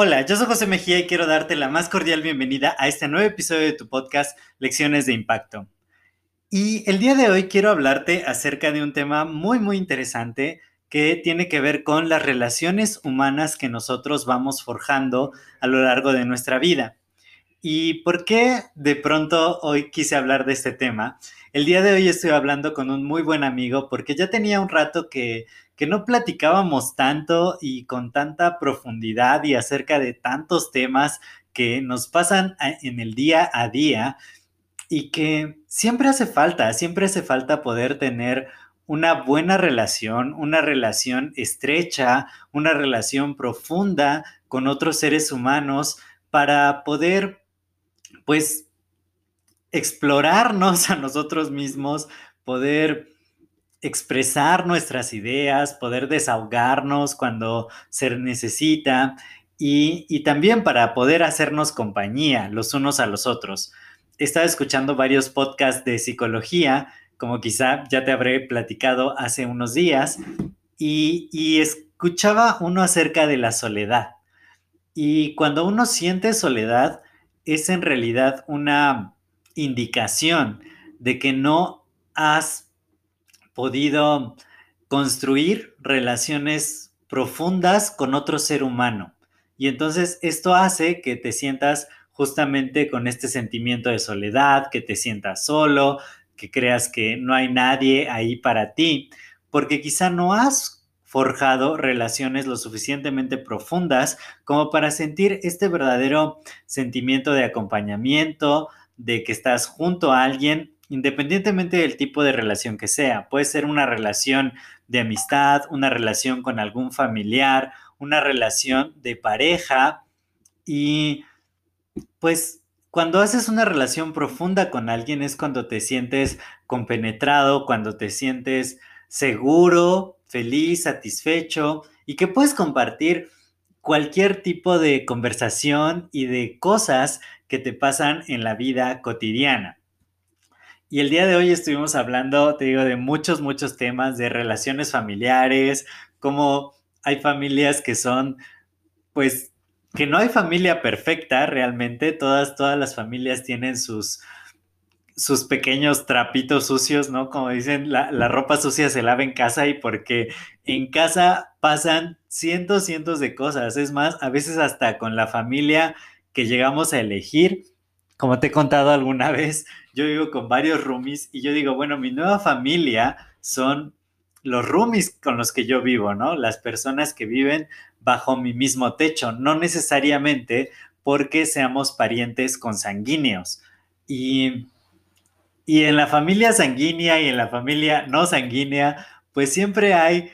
Hola, yo soy José Mejía y quiero darte la más cordial bienvenida a este nuevo episodio de tu podcast Lecciones de Impacto. Y el día de hoy quiero hablarte acerca de un tema muy muy interesante que tiene que ver con las relaciones humanas que nosotros vamos forjando a lo largo de nuestra vida. ¿Y por qué de pronto hoy quise hablar de este tema? El día de hoy estoy hablando con un muy buen amigo porque ya tenía un rato que que no platicábamos tanto y con tanta profundidad y acerca de tantos temas que nos pasan en el día a día y que siempre hace falta, siempre hace falta poder tener una buena relación, una relación estrecha, una relación profunda con otros seres humanos para poder, pues, explorarnos a nosotros mismos, poder expresar nuestras ideas, poder desahogarnos cuando se necesita y, también para poder hacernos compañía los unos a los otros. He estado escuchando varios podcasts de psicología, como quizá ya te habré platicado hace unos días, y, y escuchaba uno acerca de la soledad. Y cuando uno siente soledad, es en realidad una indicación de que no has podido construir relaciones profundas con otro ser humano. Y entonces esto hace que te sientas justamente con este sentimiento de soledad, que te sientas solo, que creas que no hay nadie ahí para ti, porque quizá no has forjado relaciones lo suficientemente profundas como para sentir este verdadero sentimiento de acompañamiento, de que estás junto a alguien independientemente del tipo de relación que sea. Puede ser una relación de amistad, una relación con algún familiar, una relación de pareja y pues cuando haces una relación profunda con alguien es cuando te sientes compenetrado, cuando te sientes seguro, feliz, satisfecho y que puedes compartir cualquier tipo de conversación y de cosas que te pasan en la vida cotidiana. Y el día de hoy estuvimos hablando, te digo, de muchos, muchos temas, de relaciones familiares, cómo hay familias que son, pues, que no hay familia perfecta realmente, todas, todas las familias tienen sus, sus pequeños trapitos sucios, ¿no? Como dicen, la, la, ropa sucia se lava en casa y porque en casa pasan cientos, cientos de cosas. Es más, a veces hasta con la familia que llegamos a elegir, como te he contado alguna vez, yo vivo con varios roomies y yo digo, bueno, mi nueva familia son los roomies con los que yo vivo, ¿no? Las personas que viven bajo mi mismo techo, no necesariamente porque seamos parientes consanguíneos. Y, y en la familia sanguínea y en la familia no sanguínea, pues siempre hay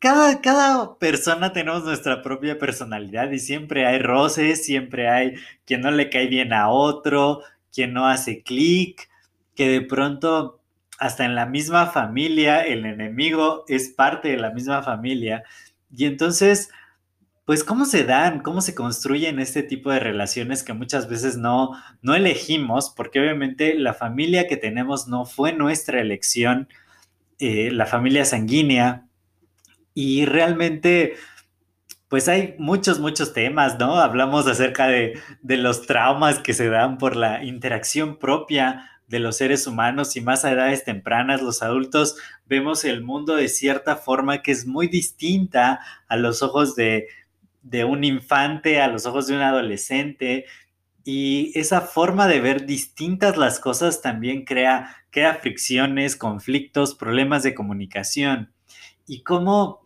cada, persona tenemos nuestra propia personalidad y siempre hay roces, siempre hay quien no le cae bien a otro, quien no hace clic, que de pronto hasta en la misma familia el enemigo es parte de la misma familia. Y entonces, pues, ¿cómo se dan? ¿Cómo se construyen este tipo de relaciones que muchas veces no, no elegimos? Porque obviamente la familia que tenemos no fue nuestra elección, eh, la familia sanguínea, y realmente, pues hay muchos, muchos temas, ¿no? Hablamos acerca de, los traumas que se dan por la interacción propia de los seres humanos y más a edades tempranas, los adultos vemos el mundo de cierta forma que es muy distinta a los ojos de, de un infante, a los ojos de un adolescente. Y esa forma de ver distintas las cosas también crea, crea fricciones, conflictos, problemas de comunicación. Y cómo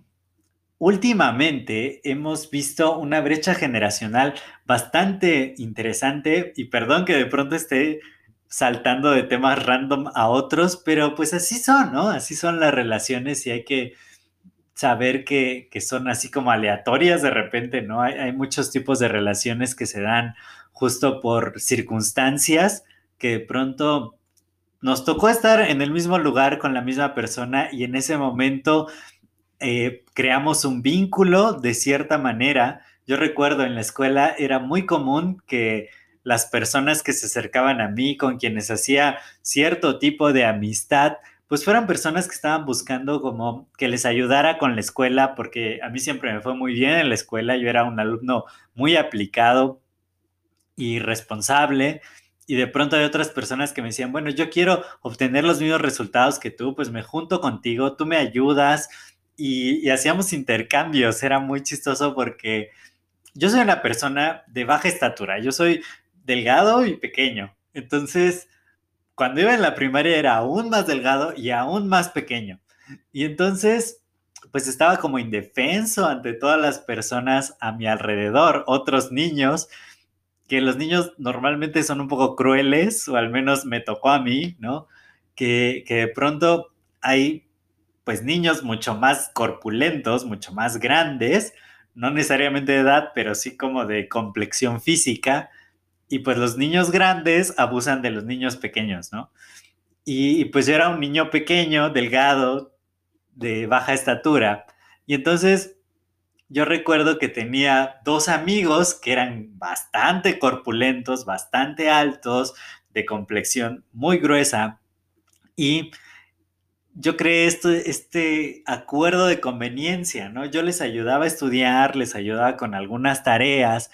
Últimamente hemos visto una brecha generacional bastante interesante y perdón que de pronto esté saltando de temas random a otros, pero pues así son, ¿no? Así son las relaciones y hay que saber que, son así como aleatorias de repente, ¿no? Hay, hay, muchos tipos de relaciones que se dan justo por circunstancias que de pronto nos tocó estar en el mismo lugar con la misma persona y en ese momento eh, creamos un vínculo de cierta manera. Yo recuerdo en la escuela era muy común que las personas que se acercaban a mí, con quienes hacía cierto tipo de amistad, pues fueran personas que estaban buscando como que les ayudara con la escuela, porque a mí siempre me fue muy bien en la escuela, yo era un alumno muy aplicado y responsable, y de pronto hay otras personas que me decían, bueno, yo quiero obtener los mismos resultados que tú, pues me junto contigo, tú me ayudas, y, hacíamos intercambios. Era muy chistoso porque yo soy una persona de baja estatura, yo soy delgado y pequeño. Entonces, cuando iba en la primaria era aún más delgado y aún más pequeño. Y entonces, pues estaba como indefenso ante todas las personas a mi alrededor, otros niños, que los niños normalmente son un poco crueles, o al menos me tocó a mí, ¿no? Que, que de pronto hay pues niños mucho más corpulentos, mucho más grandes, no necesariamente de edad, pero sí como de complexión física, y pues los niños grandes abusan de los niños pequeños, ¿no? Y, pues yo era un niño pequeño, delgado, de baja estatura, y entonces yo recuerdo que tenía dos amigos que eran bastante corpulentos, bastante altos, de complexión muy gruesa, y yo creé este, este acuerdo de conveniencia, ¿no? Yo les ayudaba a estudiar, les ayudaba con algunas tareas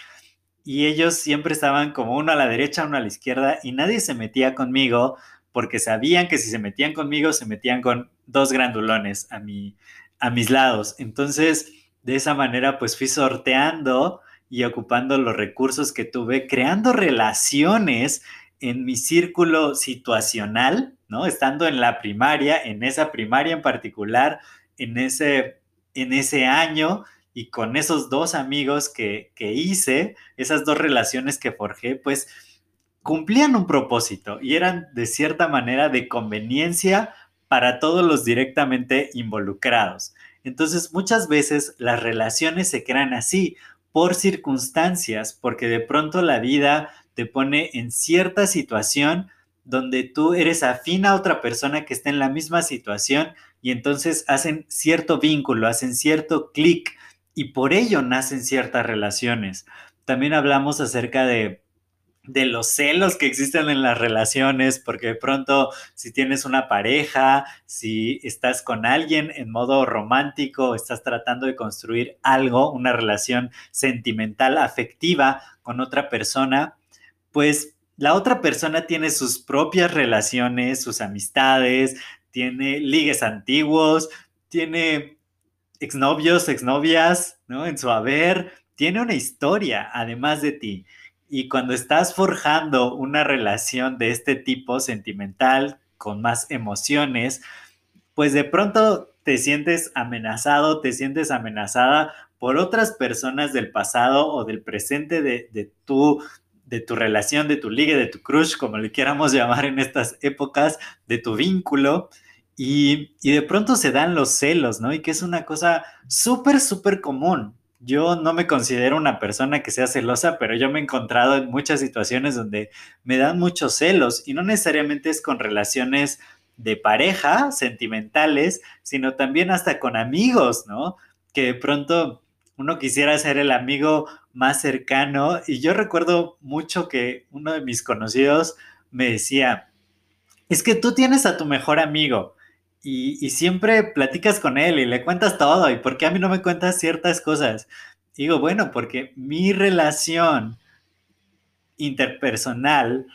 y ellos siempre estaban como uno a la derecha, uno a la izquierda y nadie se metía conmigo porque sabían que si se metían conmigo se metían con dos grandulones a, mi, a mis lados. Entonces, de esa manera, pues fui sorteando y ocupando los recursos que tuve, creando relaciones en mi círculo situacional, ¿no? Estando en la primaria, en esa primaria en particular, en ese, en ese año y con esos dos amigos que, que hice, esas dos relaciones que forjé, pues cumplían un propósito y eran de cierta manera de conveniencia para todos los directamente involucrados. Entonces, muchas veces las relaciones se crean así, por circunstancias, porque de pronto la vida te pone en cierta situación donde tú eres afín a otra persona que está en la misma situación y entonces hacen cierto vínculo, hacen cierto clic y por ello nacen ciertas relaciones. También hablamos acerca de de los celos que existen en las relaciones, porque de pronto si tienes una pareja, si estás con alguien en modo romántico, estás tratando de construir algo, una relación sentimental, afectiva con otra persona, pues la otra persona tiene sus propias relaciones, sus amistades, tiene ligues antiguos, tiene exnovios, exnovias, ¿no? En su haber, tiene una historia además de ti. Y cuando estás forjando una relación de este tipo sentimental, con más emociones, pues de pronto te sientes amenazado, te sientes amenazada por otras personas del pasado o del presente de, de tu de tu relación, de tu liga, de tu crush, como le quieramos llamar en estas épocas, de tu vínculo. Y, y de pronto se dan los celos, ¿no? Y que es una cosa súper, súper común. Yo no me considero una persona que sea celosa, pero yo me he encontrado en muchas situaciones donde me dan muchos celos y no necesariamente es con relaciones de pareja, sentimentales, sino también hasta con amigos, ¿no? Que de pronto uno quisiera ser el amigo más cercano. Y yo recuerdo mucho que uno de mis conocidos me decía, es que tú tienes a tu mejor amigo y, siempre platicas con él y le cuentas todo. ¿Y por qué a mí no me cuentas ciertas cosas? digo, bueno, porque mi relación interpersonal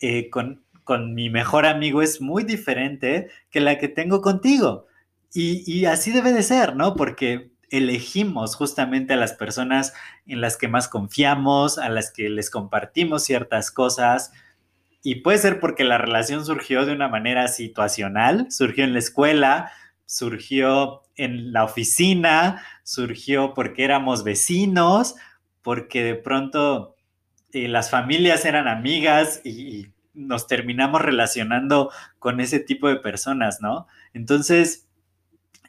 eh, con, con mi mejor amigo es muy diferente que la que tengo contigo. Y, y, así debe de ser, ¿no? Porque elegimos justamente a las personas en las que más confiamos, a las que les compartimos ciertas cosas. Y puede ser porque la relación surgió de una manera situacional, surgió en la escuela, surgió en la oficina, surgió porque éramos vecinos, porque de pronto eh, las familias eran amigas y, nos terminamos relacionando con ese tipo de personas, ¿no? Entonces,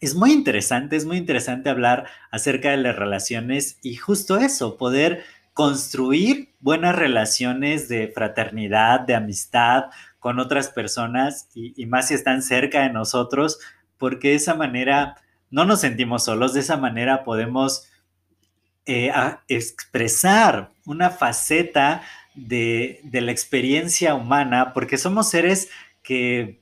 es muy interesante, es muy interesante hablar acerca de las relaciones y justo eso, poder construir buenas relaciones de fraternidad, de amistad con otras personas y, más si están cerca de nosotros, porque de esa manera no nos sentimos solos, de esa manera podemos eh, expresar una faceta de, de la experiencia humana, porque somos seres que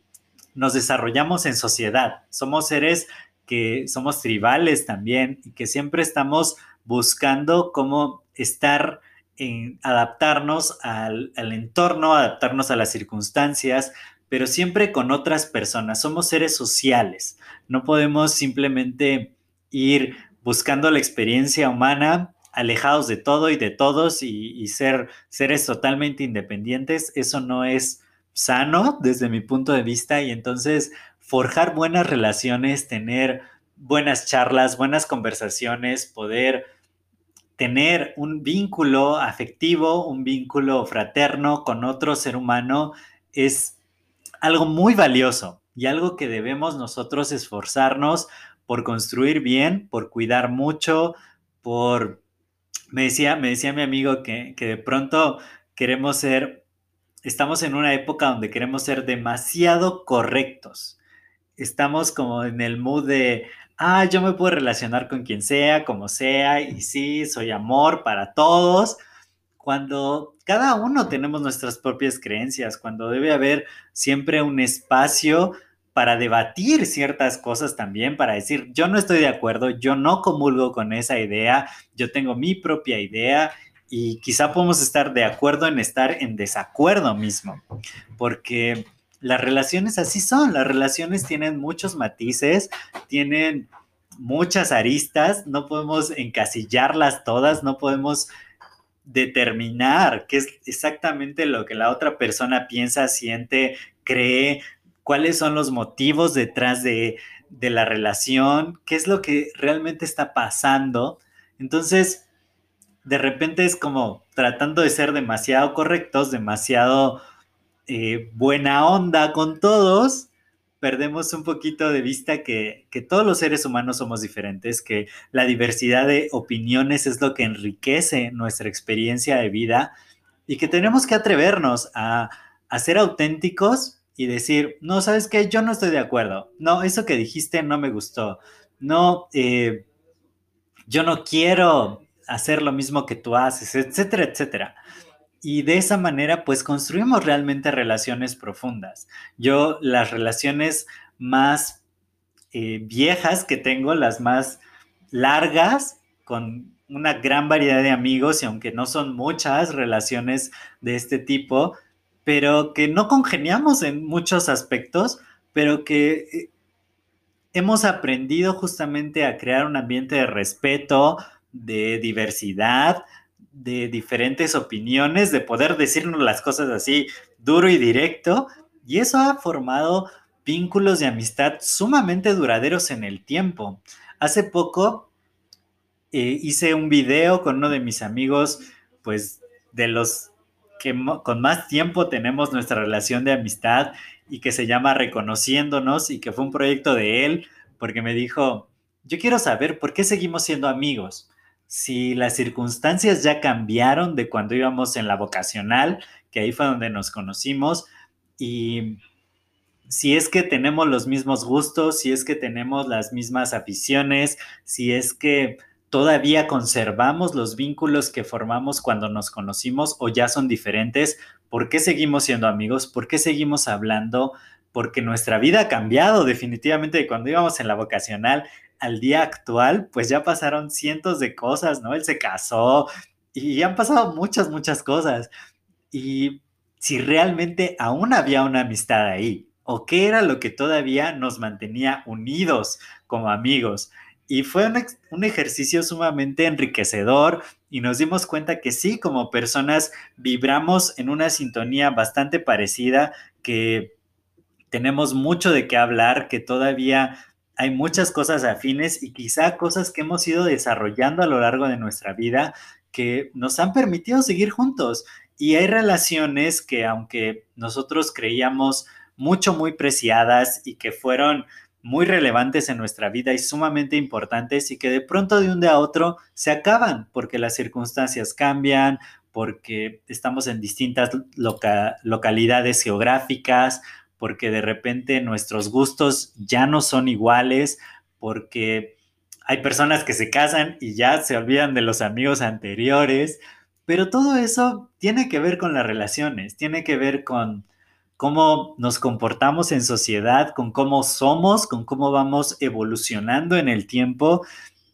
nos desarrollamos en sociedad, somos seres que somos tribales también y que siempre estamos buscando cómo estar en adaptarnos al, entorno, adaptarnos a las circunstancias, pero siempre con otras personas. Somos seres sociales. No podemos simplemente ir buscando la experiencia humana alejados de todo y de todos y, y, ser seres totalmente independientes. Eso no es sano desde mi punto de vista y entonces forjar buenas relaciones, tener buenas charlas, buenas conversaciones, poder tener un vínculo afectivo, un vínculo fraterno con otro ser humano es algo muy valioso y algo que debemos nosotros esforzarnos por construir bien, por cuidar mucho, por... Me decía, me decía mi amigo que, que de pronto queremos ser, estamos en una época donde queremos ser demasiado correctos. Estamos como en el mood de, ah, yo me puedo relacionar con quien sea, como sea, y sí, soy amor para todos, cuando cada uno tenemos nuestras propias creencias, cuando debe haber siempre un espacio para debatir ciertas cosas también, para decir, yo no estoy de acuerdo, yo no comulgo con esa idea, yo tengo mi propia idea y quizá podemos estar de acuerdo en estar en desacuerdo mismo, porque las relaciones así son, las relaciones tienen muchos matices, tienen muchas aristas, no podemos encasillarlas todas, no podemos determinar qué es exactamente lo que la otra persona piensa, siente, cree, cuáles son los motivos detrás de, de la relación, qué es lo que realmente está pasando. Entonces, de repente es como tratando de ser demasiado correctos, demasiado eh, buena onda con todos, perdemos un poquito de vista que, todos los seres humanos somos diferentes, que la diversidad de opiniones es lo que enriquece nuestra experiencia de vida y que tenemos que atrevernos a, ser auténticos y decir, no, sabes qué, yo no estoy de acuerdo, no, eso que dijiste no me gustó, no, eh, yo no quiero hacer lo mismo que tú haces, etcétera, etcétera y de esa manera pues construimos realmente relaciones profundas. Yo las relaciones más eh, viejas que tengo, las más largas, con una gran variedad de amigos y aunque no son muchas relaciones de este tipo, pero que no congeniamos en muchos aspectos, pero que eh, hemos aprendido justamente a crear un ambiente de respeto, de diversidad, de diferentes opiniones, de poder decirnos las cosas así duro y directo, y eso ha formado vínculos de amistad sumamente duraderos en el tiempo. Hace poco eh, hice un video con uno de mis amigos, pues de los que con más tiempo tenemos nuestra relación de amistad y que se llama Reconociéndonos y que fue un proyecto de él, porque me dijo, yo quiero saber por qué seguimos siendo amigos si las circunstancias ya cambiaron de cuando íbamos en la vocacional, que ahí fue donde nos conocimos, y si es que tenemos los mismos gustos, si es que tenemos las mismas aficiones, si es que todavía conservamos los vínculos que formamos cuando nos conocimos o ya son diferentes, ¿por qué seguimos siendo amigos? ¿Por qué seguimos hablando? Porque nuestra vida ha cambiado definitivamente de cuando íbamos en la vocacional al día actual, pues ya pasaron cientos de cosas, ¿no? Él se casó y han pasado muchas, muchas cosas. Y si realmente aún había una amistad ahí, o qué era lo que todavía nos mantenía unidos como amigos. Y fue un, un, ejercicio sumamente enriquecedor y nos dimos cuenta que sí, como personas vibramos en una sintonía bastante parecida, que tenemos mucho de qué hablar, que todavía hay muchas cosas afines y quizá cosas que hemos ido desarrollando a lo largo de nuestra vida que nos han permitido seguir juntos. Y hay relaciones que aunque nosotros creíamos mucho, muy preciadas y que fueron muy relevantes en nuestra vida y sumamente importantes y que de pronto de un día a otro se acaban porque las circunstancias cambian, porque estamos en distintas localidades geográficas, porque de repente nuestros gustos ya no son iguales, porque hay personas que se casan y ya se olvidan de los amigos anteriores, pero todo eso tiene que ver con las relaciones, tiene que ver con cómo nos comportamos en sociedad, con cómo somos, con cómo vamos evolucionando en el tiempo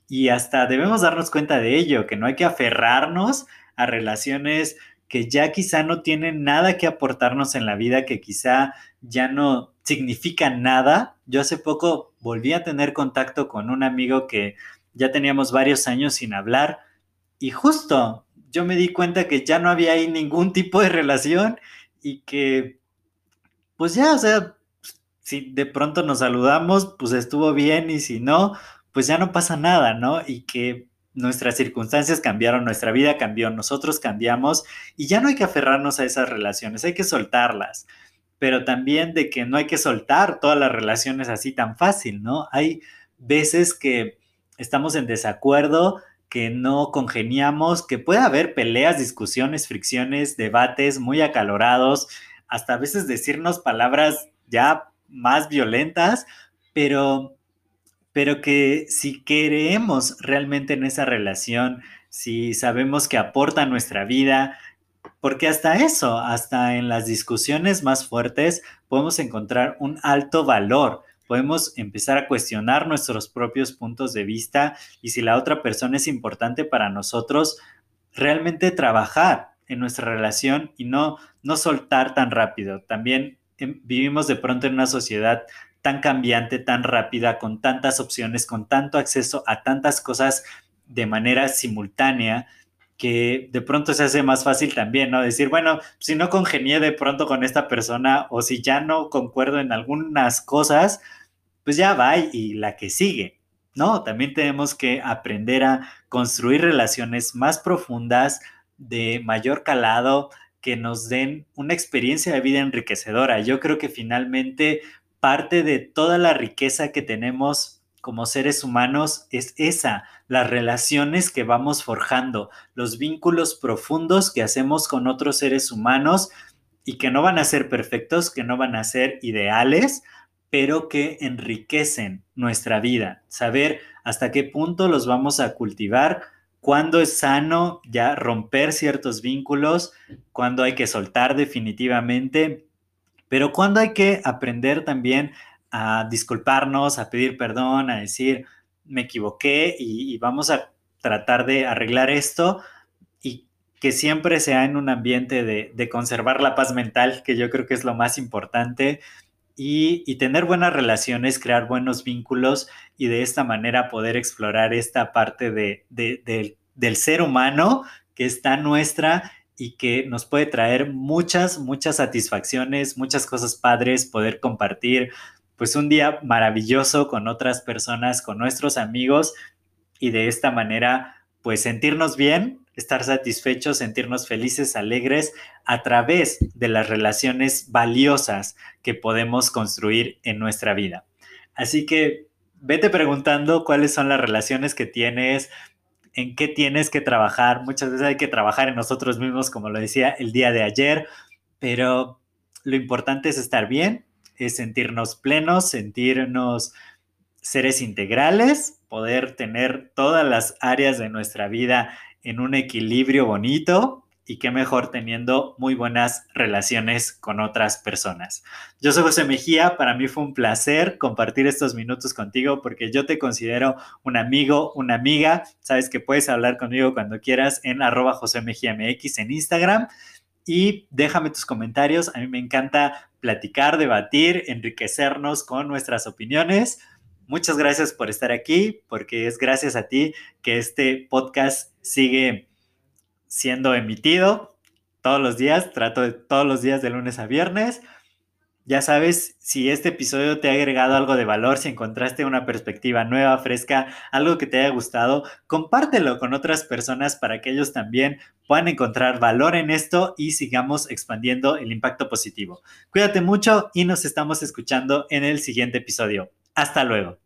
y hasta debemos darnos cuenta de ello, que no hay que aferrarnos a relaciones que ya quizá no tienen nada que aportarnos en la vida, que quizá ya no significan nada. Yo hace poco volví a tener contacto con un amigo que ya teníamos varios años sin hablar y justo yo me di cuenta que ya no había ahí ningún tipo de relación y que pues ya, o sea, si de pronto nos saludamos, pues estuvo bien y si no, pues ya no pasa nada, ¿no? Y que nuestras circunstancias cambiaron, nuestra vida cambió, nosotros cambiamos y ya no hay que aferrarnos a esas relaciones, hay que soltarlas, pero también de que no hay que soltar todas las relaciones así tan fácil, ¿no? Hay veces que estamos en desacuerdo, que no congeniamos, que puede haber peleas, discusiones, fricciones, debates muy acalorados, hasta a veces decirnos palabras ya más violentas, pero pero que si queremos realmente en esa relación, si sabemos que aporta nuestra vida, porque hasta eso, hasta en las discusiones más fuertes, podemos encontrar un alto valor, podemos empezar a cuestionar nuestros propios puntos de vista y si la otra persona es importante para nosotros, realmente trabajar en nuestra relación y no, no soltar tan rápido. También em, vivimos de pronto en una sociedad tan cambiante, tan rápida, con tantas opciones, con tanto acceso a tantas cosas de manera simultánea, que de pronto se hace más fácil también, ¿no? Decir, bueno, si no congenié de pronto con esta persona o si ya no concuerdo en algunas cosas, pues ya va y la que sigue, ¿no? También tenemos que aprender a construir relaciones más profundas, de mayor calado, que nos den una experiencia de vida enriquecedora. Yo creo que finalmente parte de toda la riqueza que tenemos como seres humanos es esa, las relaciones que vamos forjando, los vínculos profundos que hacemos con otros seres humanos y que no van a ser perfectos, que no van a ser ideales, pero que enriquecen nuestra vida. Saber hasta qué punto los vamos a cultivar, cuándo es sano ya romper ciertos vínculos, cuándo hay que soltar definitivamente pero cuando hay que aprender también a disculparnos, a pedir perdón, a decir, me equivoqué y, vamos a tratar de arreglar esto y que siempre sea en un ambiente de, conservar la paz mental, que yo creo que es lo más importante, y, tener buenas relaciones, crear buenos vínculos y de esta manera poder explorar esta parte de, del ser humano que está nuestra y que nos puede traer muchas, muchas satisfacciones, muchas cosas padres, poder compartir pues un día maravilloso con otras personas, con nuestros amigos y de esta manera pues sentirnos bien, estar satisfechos, sentirnos felices, alegres a través de las relaciones valiosas que podemos construir en nuestra vida. Así que vete preguntando cuáles son las relaciones que tienes, en qué tienes que trabajar. Muchas veces hay que trabajar en nosotros mismos, como lo decía el día de ayer, pero lo importante es estar bien, es sentirnos plenos, sentirnos seres integrales, poder tener todas las áreas de nuestra vida en un equilibrio bonito y qué mejor teniendo muy buenas relaciones con otras personas. Yo soy José Mejía, para mí fue un placer compartir estos minutos contigo porque yo te considero un amigo, una amiga. Sabes que puedes hablar conmigo cuando quieras en arroba José Mejía MX en Instagram y déjame tus comentarios. A mí me encanta platicar, debatir, enriquecernos con nuestras opiniones. Muchas gracias por estar aquí, porque es gracias a ti que este podcast sigue siendo emitido todos los días, trato de todos los días de lunes a viernes. Ya sabes, si este episodio te ha agregado algo de valor, si encontraste una perspectiva nueva, fresca, algo que te haya gustado, compártelo con otras personas para que ellos también puedan encontrar valor en esto y sigamos expandiendo el impacto positivo. Cuídate mucho y nos estamos escuchando en el siguiente episodio. Hasta luego.